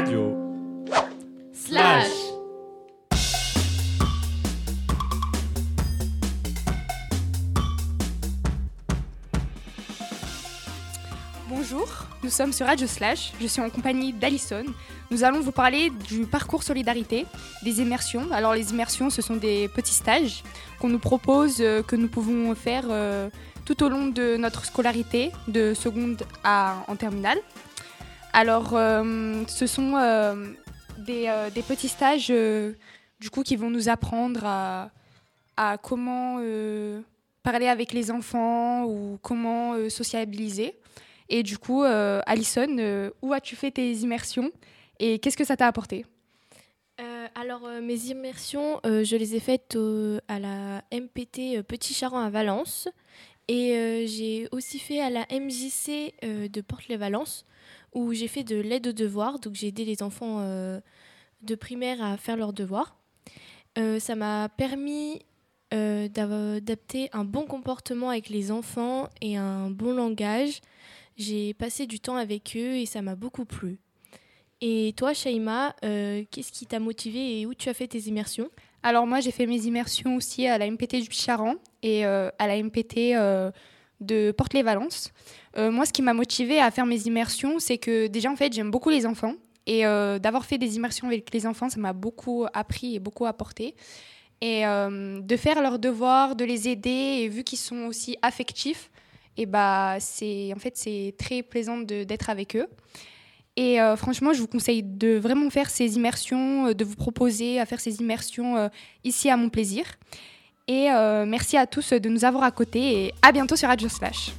Radio. Slash. Bonjour, nous sommes sur Radio Slash. Je suis en compagnie d'Alison. Nous allons vous parler du parcours solidarité, des immersions. Alors les immersions, ce sont des petits stages qu'on nous propose, euh, que nous pouvons faire euh, tout au long de notre scolarité, de seconde à en terminale. Alors euh, ce sont euh, des, euh, des petits stages du coup qui vont nous apprendre à, comment parler avec les enfants ou comment sociabiliser. Et du coup, Alison, où as-tu fait tes immersions et qu'est-ce que ça t'a apporté? Alors, mes immersions, je les ai faites à la MPT Petit Charon à Valence. Et euh, j'ai aussi fait à la MJC euh, de Porte-les-Valence, où j'ai fait de l'aide aux devoirs. Donc, j'ai aidé les enfants euh, de primaire à faire leurs devoirs. Ça m'a permis d'adapter un bon comportement avec les enfants et un bon langage. J'ai passé du temps avec eux et ça m'a beaucoup plu. Et toi, Shaima, qu'est-ce qui t'a motivé et où tu as fait tes immersions? Alors moi, j'ai fait mes immersions aussi à la MPT du Charan et euh, à la MPT euh, de Porte-les-Valence. Euh, moi, ce qui m'a motivée à faire mes immersions, c'est que déjà, en fait, j'aime beaucoup les enfants. Et d'avoir fait des immersions avec les enfants, ça m'a beaucoup appris et beaucoup apporté. Et de faire leurs devoirs, de les aider, et vu qu'ils sont aussi affectifs, et bah, c'est en fait c'est très plaisant d'être avec eux. Et euh, franchement, je vous conseille de vraiment faire ces immersions, euh, de vous proposer à faire ces immersions euh, ici à mon plaisir. Et merci à tous de nous avoir à côté et à bientôt sur Radio Slash.